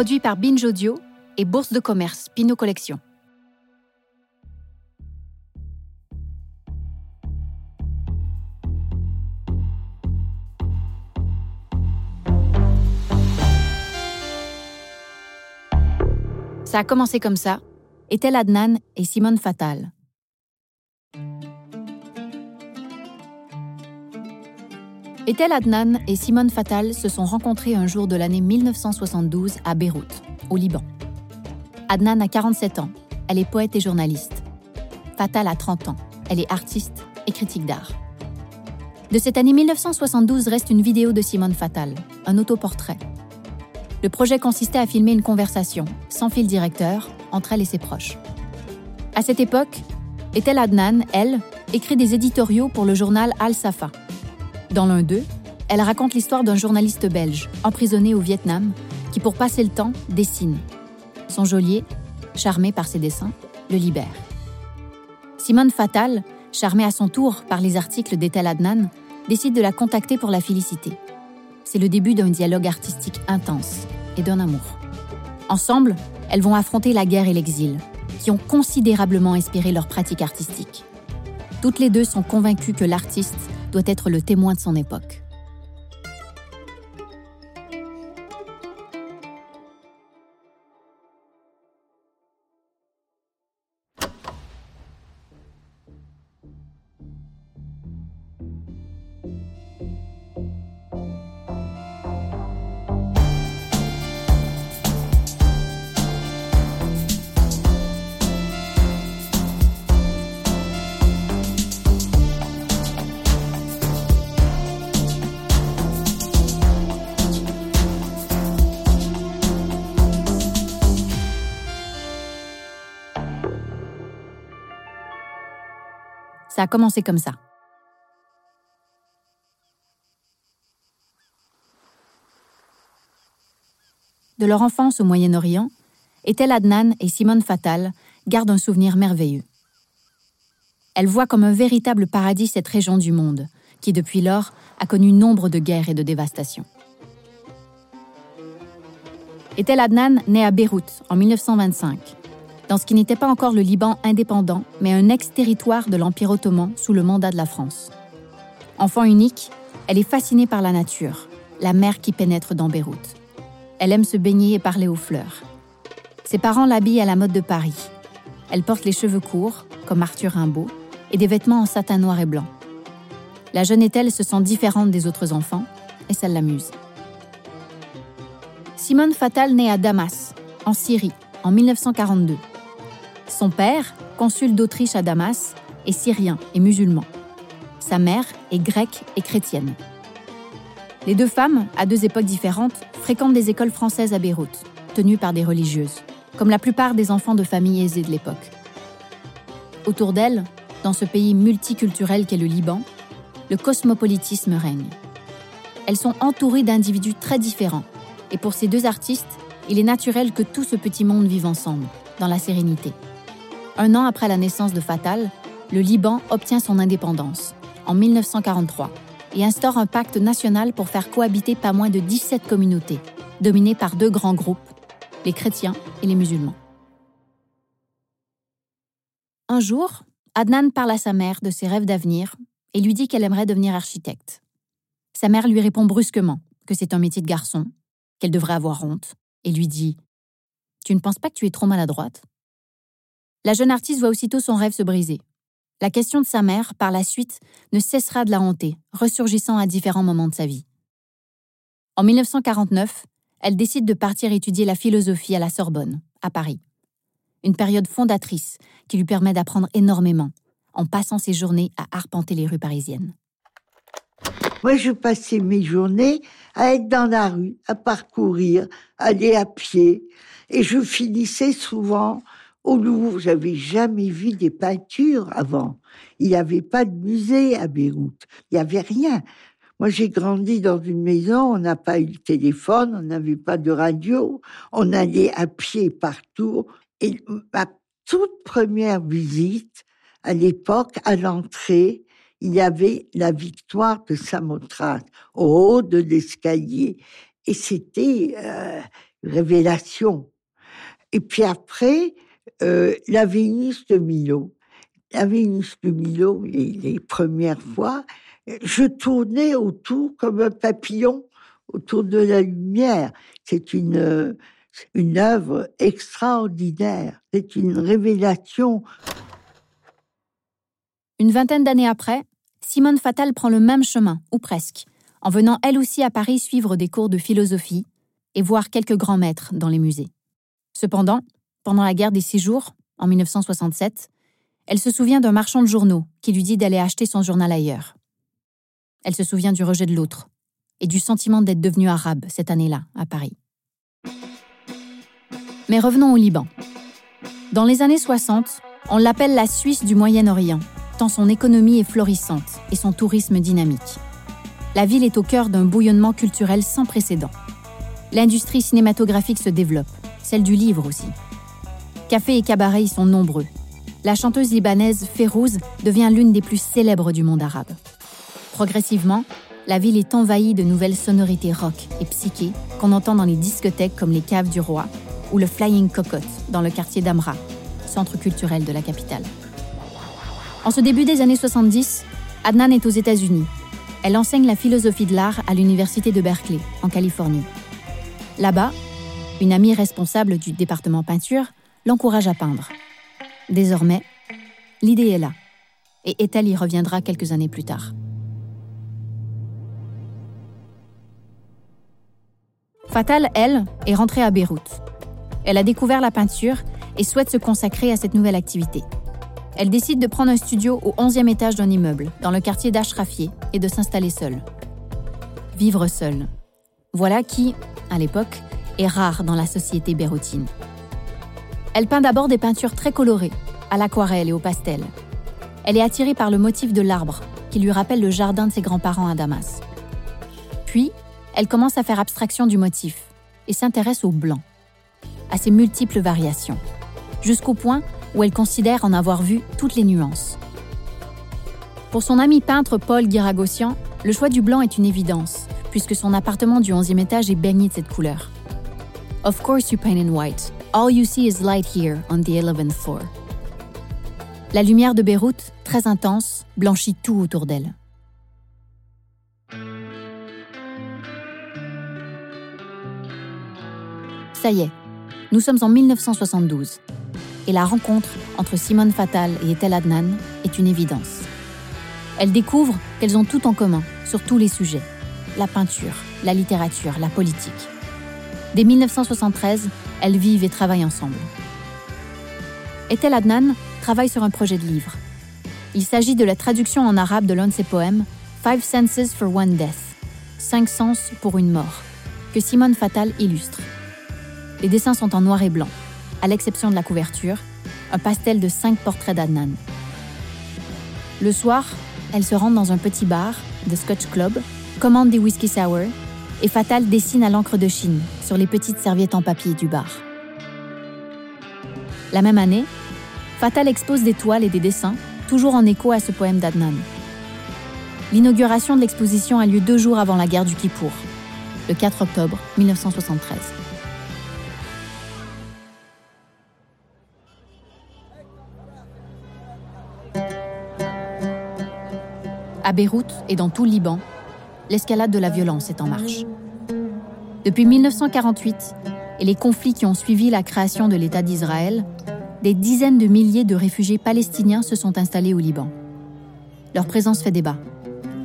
produit par Binge Audio et Bourse de commerce Pinot Collection. Ça a commencé comme ça. Etel Adnan et Simone Fatal. Etel Adnan et Simone Fatal se sont rencontrés un jour de l'année 1972 à Beyrouth, au Liban. Adnan a 47 ans, elle est poète et journaliste. Fatal a 30 ans, elle est artiste et critique d'art. De cette année 1972 reste une vidéo de Simone Fatal, un autoportrait, le projet consistait à filmer une conversation, sans fil directeur, entre elle et ses proches. À cette époque, Etel Adnan, elle, écrit des éditoriaux pour le journal Al-Safa. Dans l'un d'eux, elle raconte l'histoire d'un journaliste belge, emprisonné au Vietnam, qui, pour passer le temps, dessine. Son geôlier, charmé par ses dessins, le libère. Simone Fatal, charmée à son tour par les articles d'Etel Adnan, décide de la contacter pour la féliciter c'est le début d'un dialogue artistique intense et d'un amour. Ensemble, elles vont affronter la guerre et l'exil, qui ont considérablement inspiré leur pratique artistique. Toutes les deux sont convaincues que l'artiste doit être le témoin de son époque. A commencé comme ça. De leur enfance au Moyen-Orient, Etel Adnan et Simone Fatal gardent un souvenir merveilleux. Elles voient comme un véritable paradis cette région du monde, qui depuis lors a connu nombre de guerres et de dévastations. Etel Adnan naît à Beyrouth en 1925 dans ce qui n'était pas encore le Liban indépendant, mais un ex-territoire de l'Empire ottoman sous le mandat de la France. Enfant unique, elle est fascinée par la nature, la mer qui pénètre dans Beyrouth. Elle aime se baigner et parler aux fleurs. Ses parents l'habillent à la mode de Paris. Elle porte les cheveux courts, comme Arthur Rimbaud, et des vêtements en satin noir et blanc. La jeune Ethel se sent différente des autres enfants, et ça l'amuse. Simone Fatal naît à Damas, en Syrie, en 1942. Son père, consul d'Autriche à Damas, est syrien et musulman. Sa mère est grecque et chrétienne. Les deux femmes, à deux époques différentes, fréquentent des écoles françaises à Beyrouth, tenues par des religieuses, comme la plupart des enfants de familles aisées de l'époque. Autour d'elles, dans ce pays multiculturel qu'est le Liban, le cosmopolitisme règne. Elles sont entourées d'individus très différents, et pour ces deux artistes, il est naturel que tout ce petit monde vive ensemble, dans la sérénité. Un an après la naissance de Fatal, le Liban obtient son indépendance, en 1943, et instaure un pacte national pour faire cohabiter pas moins de 17 communautés, dominées par deux grands groupes, les chrétiens et les musulmans. Un jour, Adnan parle à sa mère de ses rêves d'avenir et lui dit qu'elle aimerait devenir architecte. Sa mère lui répond brusquement que c'est un métier de garçon, qu'elle devrait avoir honte, et lui dit Tu ne penses pas que tu es trop maladroite? La jeune artiste voit aussitôt son rêve se briser. La question de sa mère, par la suite, ne cessera de la hanter, ressurgissant à différents moments de sa vie. En 1949, elle décide de partir étudier la philosophie à la Sorbonne, à Paris. Une période fondatrice qui lui permet d'apprendre énormément, en passant ses journées à arpenter les rues parisiennes. Moi, je passais mes journées à être dans la rue, à parcourir, à aller à pied, et je finissais souvent au Louvre, j'avais jamais vu des peintures avant. Il n'y avait pas de musée à Beyrouth. Il n'y avait rien. Moi, j'ai grandi dans une maison, on n'a pas eu de téléphone, on n'avait pas de radio, on allait à pied partout. Et ma toute première visite, à l'époque, à l'entrée, il y avait la victoire de Samothrace au haut de l'escalier. Et c'était euh, révélation. Et puis après, euh, la Vénus de Milo. La Vénus de Milo, les, premières fois, je tournais autour comme un papillon autour de la lumière. C'est une, une œuvre extraordinaire. C'est une révélation. Une vingtaine d'années après, Simone Fatal prend le même chemin, ou presque, en venant elle aussi à Paris suivre des cours de philosophie et voir quelques grands maîtres dans les musées. Cependant, pendant la guerre des Six Jours, en 1967, elle se souvient d'un marchand de journaux qui lui dit d'aller acheter son journal ailleurs. Elle se souvient du rejet de l'autre et du sentiment d'être devenue arabe cette année-là, à Paris. Mais revenons au Liban. Dans les années 60, on l'appelle la Suisse du Moyen-Orient, tant son économie est florissante et son tourisme dynamique. La ville est au cœur d'un bouillonnement culturel sans précédent. L'industrie cinématographique se développe, celle du livre aussi. Cafés et cabarets y sont nombreux. La chanteuse libanaise Férouz devient l'une des plus célèbres du monde arabe. Progressivement, la ville est envahie de nouvelles sonorités rock et psyché qu'on entend dans les discothèques comme les Caves du Roi ou le Flying Cocotte dans le quartier d'Amra, centre culturel de la capitale. En ce début des années 70, Adnan est aux États-Unis. Elle enseigne la philosophie de l'art à l'Université de Berkeley, en Californie. Là-bas, une amie responsable du département peinture l'encourage à peindre. Désormais, l'idée est là, et Ethel y reviendra quelques années plus tard. Fatal, elle, est rentrée à Beyrouth. Elle a découvert la peinture et souhaite se consacrer à cette nouvelle activité. Elle décide de prendre un studio au 11e étage d'un immeuble, dans le quartier d'Ashrafieh, et de s'installer seule. Vivre seule. Voilà qui, à l'époque, est rare dans la société béroutine. Elle peint d'abord des peintures très colorées, à l'aquarelle et au pastel. Elle est attirée par le motif de l'arbre, qui lui rappelle le jardin de ses grands-parents à Damas. Puis, elle commence à faire abstraction du motif et s'intéresse au blanc, à ses multiples variations, jusqu'au point où elle considère en avoir vu toutes les nuances. Pour son ami peintre Paul Guiragossian, le choix du blanc est une évidence, puisque son appartement du 11e étage est baigné de cette couleur. Of course you paint in white. All you see is light here on the 11th floor. La lumière de Beyrouth, très intense, blanchit tout autour d'elle. Ça y est, nous sommes en 1972. Et la rencontre entre Simone Fatal et Etel Adnan est une évidence. Elles découvrent qu'elles ont tout en commun sur tous les sujets. La peinture, la littérature, la politique. Dès 1973, elles vivent et travaillent ensemble. Etel Adnan travaille sur un projet de livre. Il s'agit de la traduction en arabe de l'un de ses poèmes, Five Senses for One Death, Cinq sens pour une mort, que Simone Fatal illustre. Les dessins sont en noir et blanc, à l'exception de la couverture, un pastel de cinq portraits d'Adnan. Le soir, elle se rend dans un petit bar, The Scotch Club, commande des whisky sour et Fatal dessine à l'encre de Chine sur les petites serviettes en papier du bar. La même année, Fatal expose des toiles et des dessins, toujours en écho à ce poème d'Adnan. L'inauguration de l'exposition a lieu deux jours avant la guerre du Kippour, le 4 octobre 1973. À Beyrouth et dans tout le Liban, l'escalade de la violence est en marche. Depuis 1948 et les conflits qui ont suivi la création de l'État d'Israël, des dizaines de milliers de réfugiés palestiniens se sont installés au Liban. Leur présence fait débat,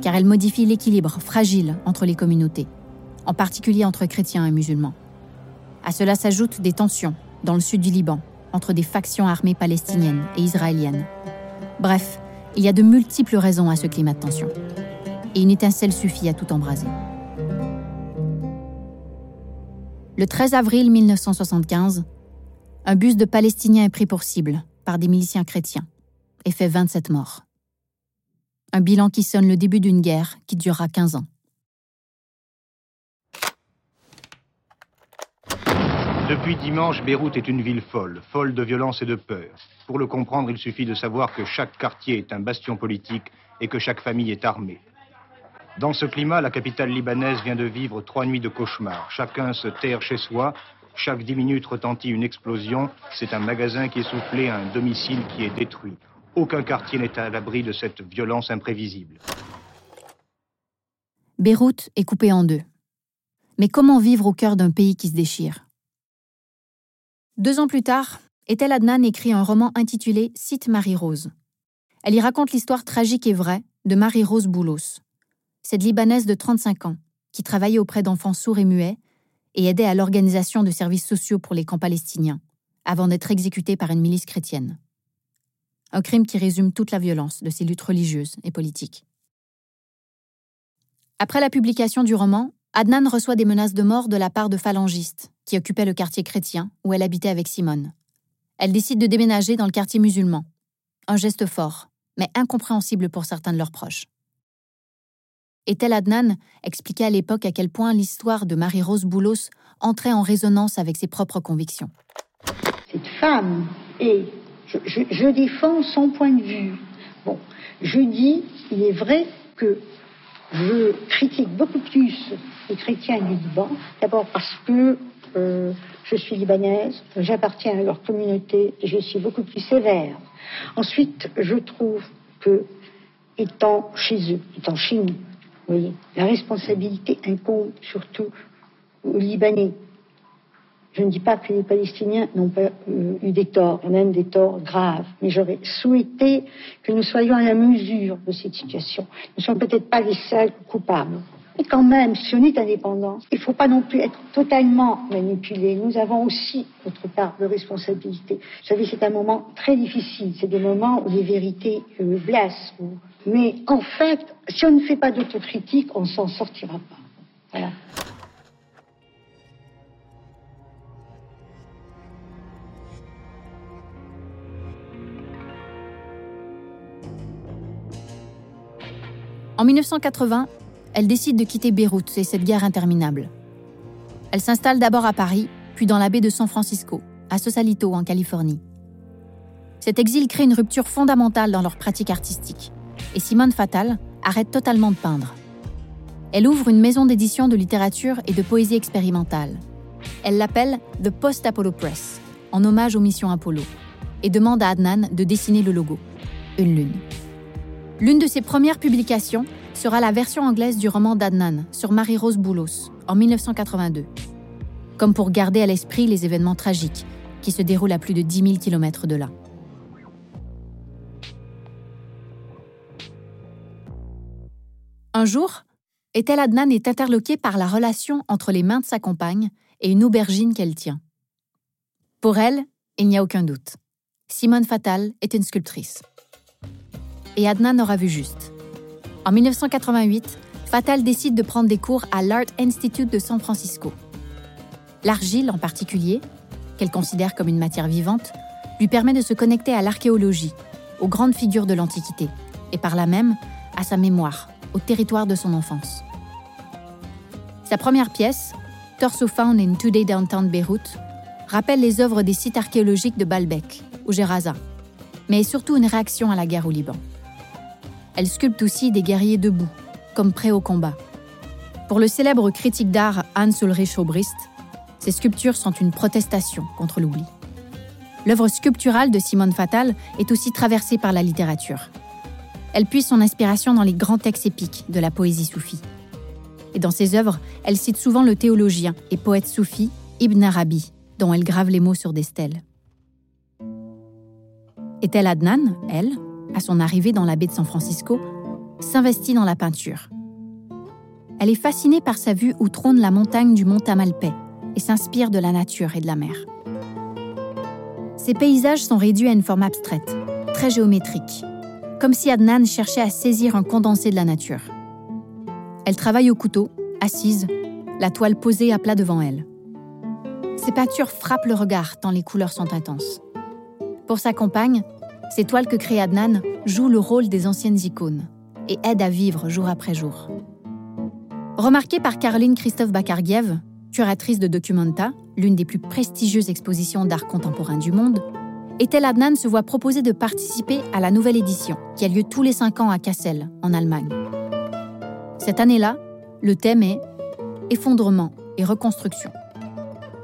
car elle modifie l'équilibre fragile entre les communautés, en particulier entre chrétiens et musulmans. À cela s'ajoutent des tensions dans le sud du Liban entre des factions armées palestiniennes et israéliennes. Bref, il y a de multiples raisons à ce climat de tension. Et une étincelle suffit à tout embraser. Le 13 avril 1975, un bus de Palestiniens est pris pour cible par des miliciens chrétiens et fait 27 morts. Un bilan qui sonne le début d'une guerre qui durera 15 ans. Depuis dimanche, Beyrouth est une ville folle, folle de violence et de peur. Pour le comprendre, il suffit de savoir que chaque quartier est un bastion politique et que chaque famille est armée. Dans ce climat, la capitale libanaise vient de vivre trois nuits de cauchemar. Chacun se terre chez soi. Chaque dix minutes retentit une explosion. C'est un magasin qui est soufflé, un domicile qui est détruit. Aucun quartier n'est à l'abri de cette violence imprévisible. Beyrouth est coupée en deux. Mais comment vivre au cœur d'un pays qui se déchire? Deux ans plus tard, Ethel Adnan écrit un roman intitulé Cite Marie-Rose. Elle y raconte l'histoire tragique et vraie de Marie-Rose Boulos, cette Libanaise de 35 ans qui travaillait auprès d'enfants sourds et muets et aidait à l'organisation de services sociaux pour les camps palestiniens, avant d'être exécutée par une milice chrétienne. Un crime qui résume toute la violence de ces luttes religieuses et politiques. Après la publication du roman, Adnan reçoit des menaces de mort de la part de phalangistes qui occupaient le quartier chrétien où elle habitait avec Simone. Elle décide de déménager dans le quartier musulman. Un geste fort, mais incompréhensible pour certains de leurs proches. Et tel Adnan expliquait à l'époque à quel point l'histoire de Marie-Rose Boulos entrait en résonance avec ses propres convictions. Cette femme est. Je, je défends son point de vue. Bon, je dis, il est vrai que je critique beaucoup plus les chrétiens du Liban, d'abord parce que euh, je suis libanaise, j'appartiens à leur communauté et je suis beaucoup plus sévère. Ensuite, je trouve que, étant chez eux, étant chez nous, voyez, la responsabilité incombe surtout aux Libanais. Je ne dis pas que les Palestiniens n'ont pas euh, eu des torts, même des torts graves, mais j'aurais souhaité que nous soyons à la mesure de cette situation. Nous ne sommes peut-être pas les seuls coupables. Et quand même, si on est indépendant, il ne faut pas non plus être totalement manipulé. Nous avons aussi notre part de responsabilité. Vous savez, c'est un moment très difficile. C'est des moments où les vérités euh, blessent. Mais en fait, si on ne fait pas d'autocritique, on ne s'en sortira pas. Voilà. En 1980, elle décide de quitter Beyrouth et cette guerre interminable. Elle s'installe d'abord à Paris, puis dans la baie de San Francisco, à Sausalito, en Californie. Cet exil crée une rupture fondamentale dans leur pratique artistique, et Simone Fatal arrête totalement de peindre. Elle ouvre une maison d'édition de littérature et de poésie expérimentale. Elle l'appelle The Post-Apollo Press, en hommage aux missions Apollo, et demande à Adnan de dessiner le logo, une lune. L'une de ses premières publications sera la version anglaise du roman d'Adnan sur Marie-Rose Boulos en 1982. Comme pour garder à l'esprit les événements tragiques qui se déroulent à plus de 10 000 km de là. Un jour, Ethel Adnan est interloquée par la relation entre les mains de sa compagne et une aubergine qu'elle tient. Pour elle, il n'y a aucun doute. Simone Fatal est une sculptrice. Et Adnan aura vu juste. En 1988, Fatal décide de prendre des cours à l'Art Institute de San Francisco. L'argile en particulier, qu'elle considère comme une matière vivante, lui permet de se connecter à l'archéologie, aux grandes figures de l'Antiquité, et par là même à sa mémoire, au territoire de son enfance. Sa première pièce, Torso Found in Today Downtown Beirut, rappelle les œuvres des sites archéologiques de Baalbek ou Geraza, mais est surtout une réaction à la guerre au Liban. Elle sculpte aussi des guerriers debout, comme prêts au combat. Pour le célèbre critique d'art Hans Ulrich Obrist, ces sculptures sont une protestation contre l'oubli. L'œuvre sculpturale de Simone Fatal est aussi traversée par la littérature. Elle puise son inspiration dans les grands textes épiques de la poésie soufie. Et dans ses œuvres, elle cite souvent le théologien et poète soufi Ibn Arabi, dont elle grave les mots sur des stèles. Est-elle Adnan, elle, à son arrivée dans la baie de San Francisco, s'investit dans la peinture. Elle est fascinée par sa vue où trône la montagne du mont Tamalpais et s'inspire de la nature et de la mer. Ces paysages sont réduits à une forme abstraite, très géométrique, comme si Adnan cherchait à saisir un condensé de la nature. Elle travaille au couteau, assise, la toile posée à plat devant elle. Ses peintures frappent le regard tant les couleurs sont intenses. Pour sa compagne, ces toiles que crée Adnan jouent le rôle des anciennes icônes et aident à vivre jour après jour. Remarquée par Caroline Christophe Bakargiev, curatrice de Documenta, l'une des plus prestigieuses expositions d'art contemporain du monde, Ethel Adnan se voit proposer de participer à la nouvelle édition, qui a lieu tous les cinq ans à Kassel, en Allemagne. Cette année-là, le thème est Effondrement et reconstruction.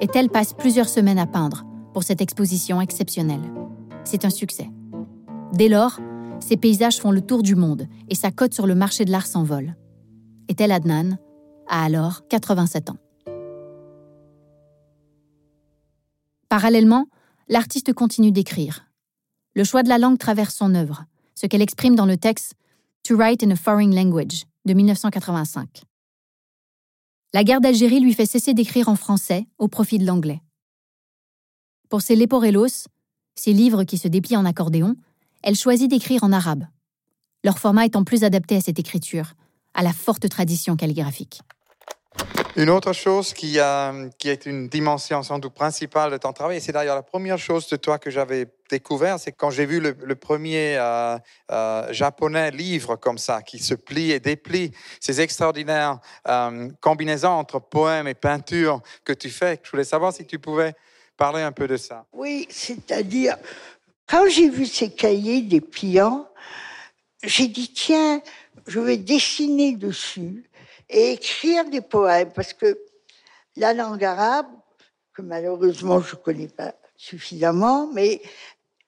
Ethel passe plusieurs semaines à peindre pour cette exposition exceptionnelle. C'est un succès. Dès lors, ses paysages font le tour du monde et sa cote sur le marché de l'art s'envole. Ethel Adnan a alors 87 ans. Parallèlement, l'artiste continue d'écrire. Le choix de la langue traverse son œuvre, ce qu'elle exprime dans le texte To Write in a Foreign Language de 1985. La guerre d'Algérie lui fait cesser d'écrire en français au profit de l'anglais. Pour ses Leporellos, ses livres qui se déplient en accordéon, elle choisit d'écrire en arabe, leur format étant plus adapté à cette écriture, à la forte tradition calligraphique. Une autre chose qui, qui est une dimension sans doute principale de ton travail, c'est d'ailleurs la première chose de toi que j'avais découvert, c'est quand j'ai vu le, premier euh, euh, japonais livre comme ça, qui se plie et déplie, ces extraordinaires euh, combinaisons entre poèmes et peinture que tu fais. Je voulais savoir si tu pouvais parler un peu de ça. Oui, c'est-à-dire, quand j'ai vu ces cahiers dépliants, j'ai dit, tiens, je vais dessiner dessus et écrire des poèmes, parce que la langue arabe, que malheureusement je ne connais pas suffisamment, mais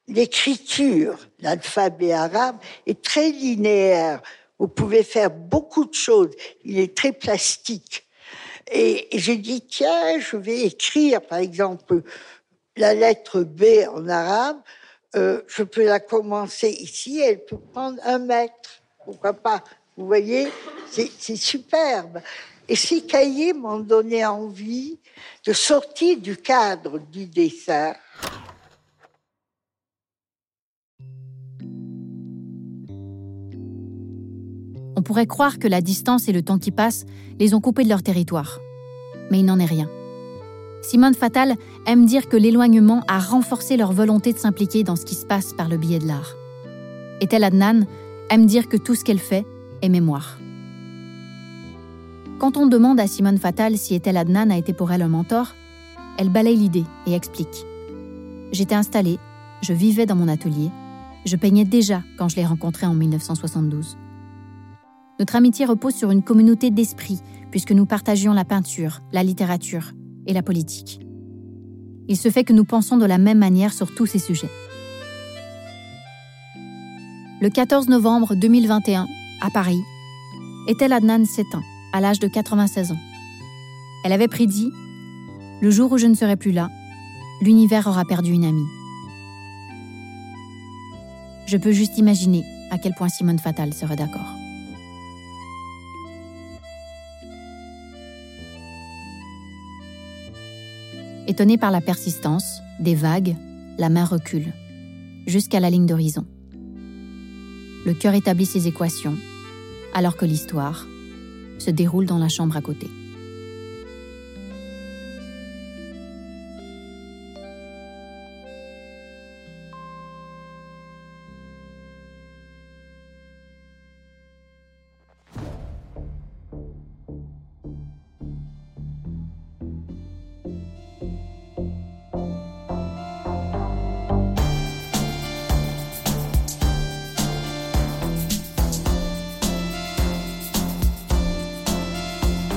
l'écriture, l'alphabet arabe est très linéaire. Vous pouvez faire beaucoup de choses. Il est très plastique. Et, j'ai dit, tiens, je vais écrire, par exemple, la lettre B en arabe. Euh, je peux la commencer ici, elle peut prendre un mètre. Pourquoi pas? Vous voyez, c'est superbe. Et ces cahiers m'ont donné envie de sortir du cadre du dessin. On pourrait croire que la distance et le temps qui passe les ont coupés de leur territoire. Mais il n'en est rien. Simone Fatal aime dire que l'éloignement a renforcé leur volonté de s'impliquer dans ce qui se passe par le biais de l'art. Et Tel Adnan aime dire que tout ce qu'elle fait mémoire. Quand on demande à Simone Fatal si Etel Adnan a été pour elle un mentor, elle balaye l'idée et explique. J'étais installée, je vivais dans mon atelier, je peignais déjà quand je l'ai rencontré en 1972. Notre amitié repose sur une communauté d'esprit, puisque nous partagions la peinture, la littérature et la politique. Il se fait que nous pensons de la même manière sur tous ces sujets. Le 14 novembre 2021, à Paris, Ethel Adnan s'éteint à l'âge de 96 ans. Elle avait prédit Le jour où je ne serai plus là, l'univers aura perdu une amie. Je peux juste imaginer à quel point Simone Fatal serait d'accord. Étonnée par la persistance, des vagues, la main recule, jusqu'à la ligne d'horizon le cœur établit ses équations, alors que l'histoire se déroule dans la chambre à côté.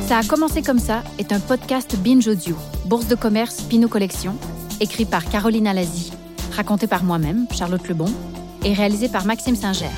Ça a commencé comme ça est un podcast Binge Audio, bourse de commerce Pinot Collection, écrit par Caroline Alazi, raconté par moi-même, Charlotte Lebon, et réalisé par Maxime Singer.